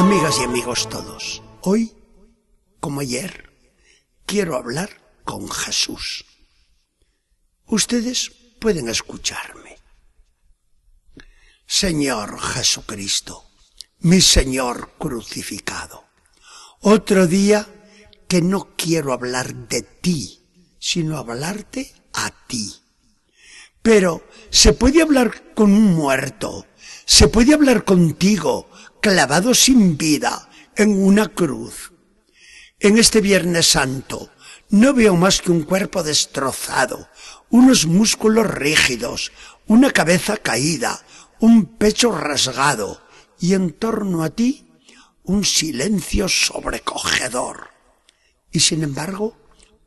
Amigas y amigos todos, hoy, como ayer, quiero hablar con Jesús. Ustedes pueden escucharme. Señor Jesucristo, mi Señor crucificado, otro día que no quiero hablar de ti, sino hablarte a ti. Pero se puede hablar con un muerto, se puede hablar contigo, clavado sin vida en una cruz. En este Viernes Santo no veo más que un cuerpo destrozado, unos músculos rígidos, una cabeza caída, un pecho rasgado y en torno a ti un silencio sobrecogedor. Y sin embargo,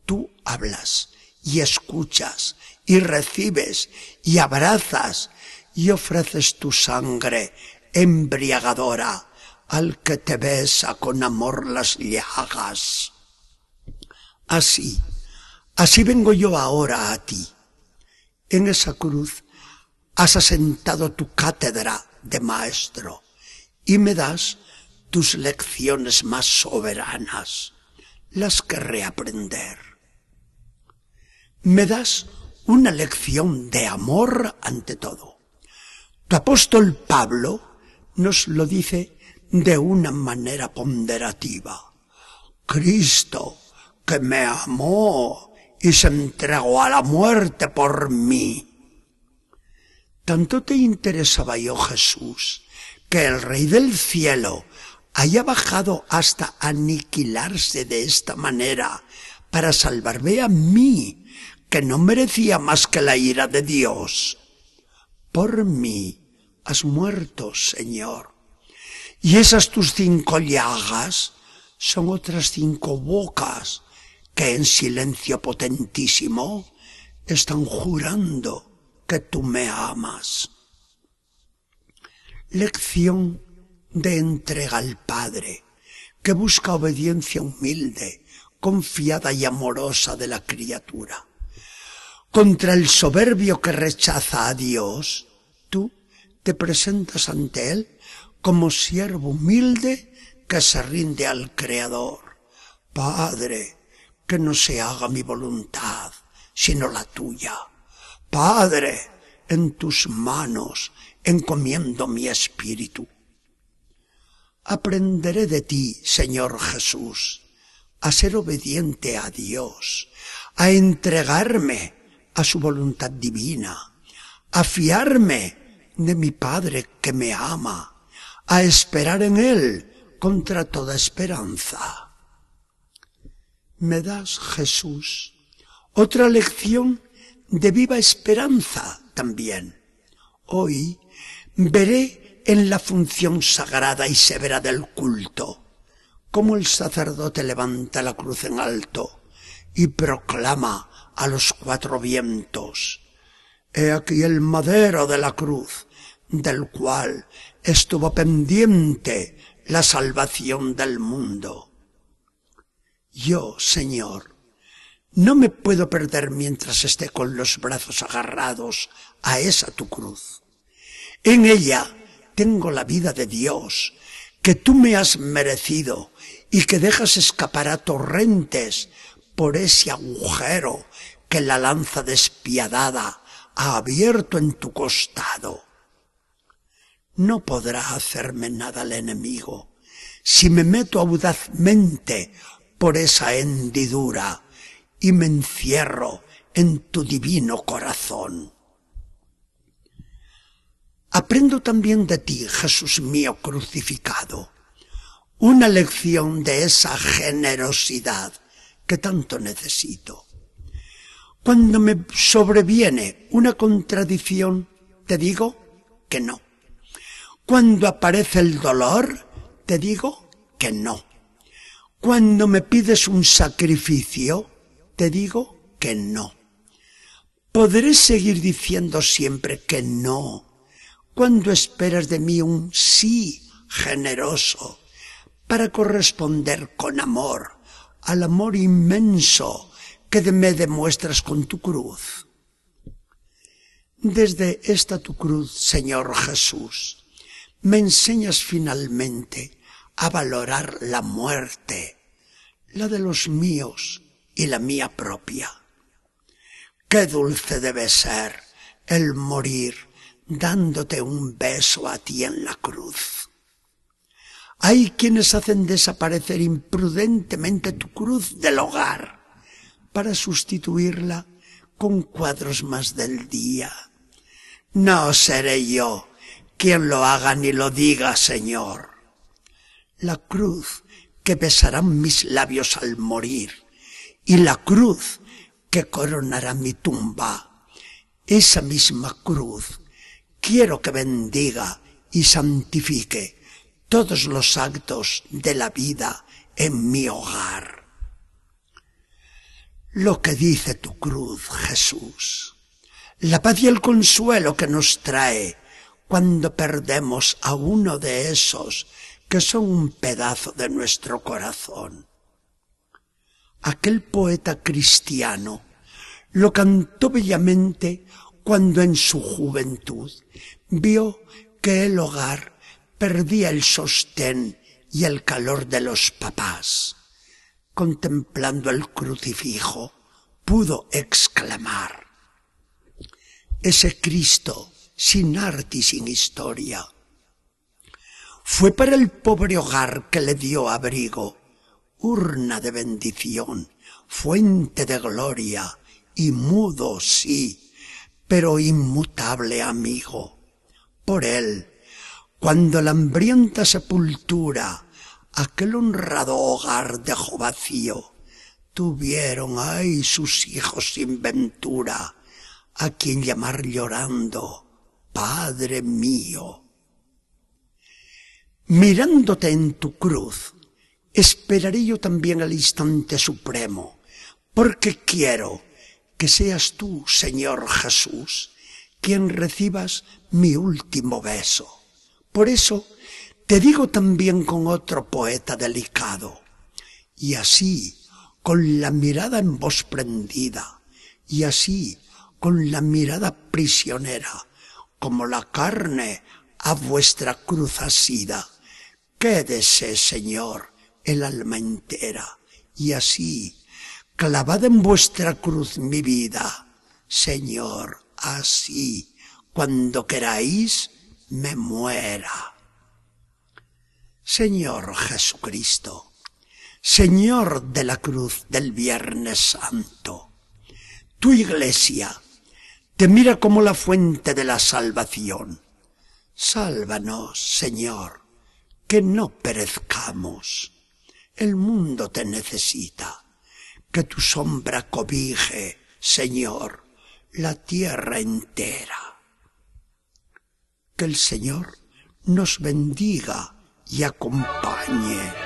tú hablas y escuchas y recibes y abrazas y ofreces tu sangre embriagadora al que te besa con amor las llagas. Así, así vengo yo ahora a ti. En esa cruz has asentado tu cátedra de maestro y me das tus lecciones más soberanas, las que reaprender. Me das una lección de amor ante todo. Tu apóstol Pablo nos lo dice de una manera ponderativa. Cristo, que me amó y se entregó a la muerte por mí. Tanto te interesaba yo, Jesús, que el Rey del Cielo haya bajado hasta aniquilarse de esta manera para salvarme a mí, que no merecía más que la ira de Dios. Por mí has muerto, Señor. Y esas tus cinco llagas son otras cinco bocas que en silencio potentísimo están jurando que tú me amas. Lección de entrega al Padre, que busca obediencia humilde, confiada y amorosa de la criatura. Contra el soberbio que rechaza a Dios, tú te presentas ante Él como siervo humilde que se rinde al Creador. Padre, que no se haga mi voluntad, sino la tuya. Padre, en tus manos encomiendo mi espíritu. Aprenderé de ti, Señor Jesús, a ser obediente a Dios, a entregarme a su voluntad divina, a fiarme de mi Padre que me ama, a esperar en Él contra toda esperanza. Me das, Jesús, otra lección de viva esperanza también. Hoy veré en la función sagrada y severa del culto cómo el sacerdote levanta la cruz en alto y proclama a los cuatro vientos He aquí el madero de la cruz, del cual estuvo pendiente la salvación del mundo. Yo, Señor, no me puedo perder mientras esté con los brazos agarrados a esa tu cruz. En ella tengo la vida de Dios, que tú me has merecido y que dejas escapar a torrentes por ese agujero que la lanza despiadada abierto en tu costado. No podrá hacerme nada el enemigo si me meto audazmente por esa hendidura y me encierro en tu divino corazón. Aprendo también de ti, Jesús mío crucificado, una lección de esa generosidad que tanto necesito. Cuando me sobreviene una contradicción, te digo que no. Cuando aparece el dolor, te digo que no. Cuando me pides un sacrificio, te digo que no. Podré seguir diciendo siempre que no, cuando esperas de mí un sí generoso para corresponder con amor al amor inmenso que me demuestras con tu cruz. Desde esta tu cruz, Señor Jesús, me enseñas finalmente a valorar la muerte, la de los míos y la mía propia. Qué dulce debe ser el morir dándote un beso a ti en la cruz. Hay quienes hacen desaparecer imprudentemente tu cruz del hogar para sustituirla con cuadros más del día. No seré yo quien lo haga ni lo diga, Señor. La cruz que besarán mis labios al morir y la cruz que coronará mi tumba. Esa misma cruz quiero que bendiga y santifique todos los actos de la vida en mi hogar. Lo que dice tu cruz, Jesús, la paz y el consuelo que nos trae cuando perdemos a uno de esos que son un pedazo de nuestro corazón. Aquel poeta cristiano lo cantó bellamente cuando en su juventud vio que el hogar perdía el sostén y el calor de los papás. Contemplando el crucifijo, pudo exclamar, ese Cristo sin arte y sin historia. Fue para el pobre hogar que le dio abrigo, urna de bendición, fuente de gloria, y mudo sí, pero inmutable amigo. Por él, cuando la hambrienta sepultura aquel honrado hogar dejó vacío, tuvieron ay sus hijos sin ventura, a quien llamar llorando, Padre mío. Mirándote en tu cruz, esperaré yo también el instante supremo, porque quiero que seas tú, Señor Jesús, quien recibas mi último beso. Por eso te digo también con otro poeta delicado, y así, con la mirada en vos prendida, y así, con la mirada prisionera, como la carne a vuestra cruz asida, quédese, Señor, el alma entera, y así, clavada en vuestra cruz mi vida, Señor, así, cuando queráis, me muera. Señor Jesucristo, Señor de la cruz del Viernes Santo, tu iglesia te mira como la fuente de la salvación. Sálvanos, Señor, que no perezcamos. El mundo te necesita. Que tu sombra cobije, Señor, la tierra entera. Que el Señor nos bendiga y acompañe.